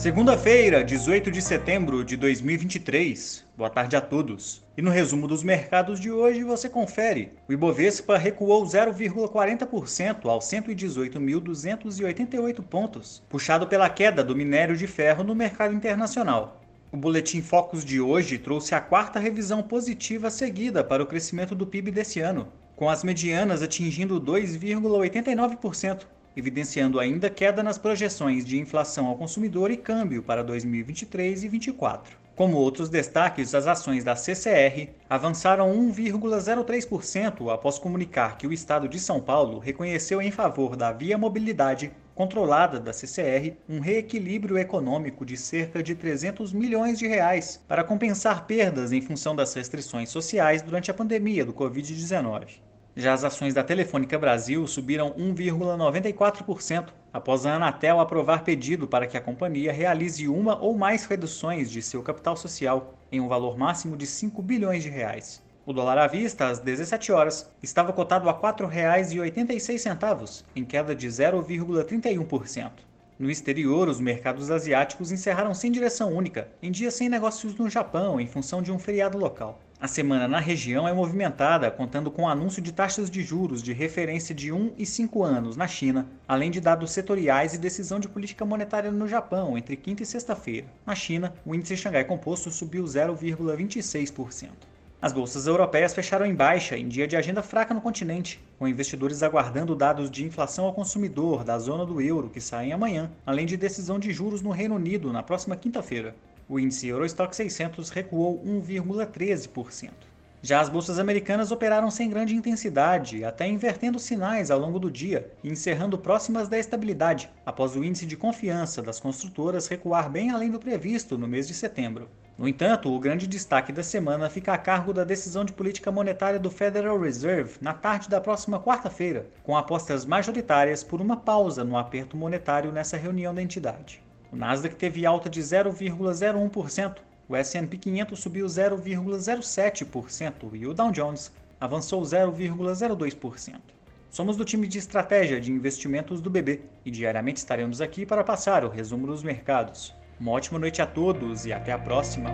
Segunda-feira, 18 de setembro de 2023. Boa tarde a todos. E no resumo dos mercados de hoje você confere. O Ibovespa recuou 0,40% aos 118.288 pontos, puxado pela queda do minério de ferro no mercado internacional. O boletim Focus de hoje trouxe a quarta revisão positiva seguida para o crescimento do PIB desse ano, com as medianas atingindo 2,89%, evidenciando ainda queda nas projeções de inflação ao consumidor e câmbio para 2023 e 2024. Como outros destaques, as ações da CCR avançaram 1,03% após comunicar que o estado de São Paulo reconheceu em favor da Via Mobilidade controlada da CCR um reequilíbrio econômico de cerca de 300 milhões de reais para compensar perdas em função das restrições sociais durante a pandemia do Covid-19. Já as ações da Telefônica Brasil subiram 1,94% após a Anatel aprovar pedido para que a companhia realize uma ou mais reduções de seu capital social em um valor máximo de 5 bilhões de reais. O dólar à vista, às 17 horas, estava cotado a R$ 4,86, em queda de 0,31%. No exterior, os mercados asiáticos encerraram sem direção única, em dias sem negócios no Japão, em função de um feriado local. A semana na região é movimentada, contando com o anúncio de taxas de juros de referência de 1 e 5 anos na China, além de dados setoriais e decisão de política monetária no Japão entre quinta e sexta-feira. Na China, o índice Xangai Composto subiu 0,26%. As bolsas europeias fecharam em baixa em dia de agenda fraca no continente, com investidores aguardando dados de inflação ao consumidor da zona do euro que saem amanhã, além de decisão de juros no Reino Unido na próxima quinta-feira. O índice Eurostock 600 recuou 1,13%. Já as bolsas americanas operaram sem grande intensidade, até invertendo sinais ao longo do dia e encerrando próximas da estabilidade, após o índice de confiança das construtoras recuar bem além do previsto no mês de setembro. No entanto, o grande destaque da semana fica a cargo da decisão de política monetária do Federal Reserve na tarde da próxima quarta-feira, com apostas majoritárias por uma pausa no aperto monetário nessa reunião da entidade. O Nasdaq teve alta de 0,01%, o S&P 500 subiu 0,07% e o Dow Jones avançou 0,02%. Somos do time de estratégia de investimentos do BB e diariamente estaremos aqui para passar o resumo dos mercados. Uma ótima noite a todos e até a próxima!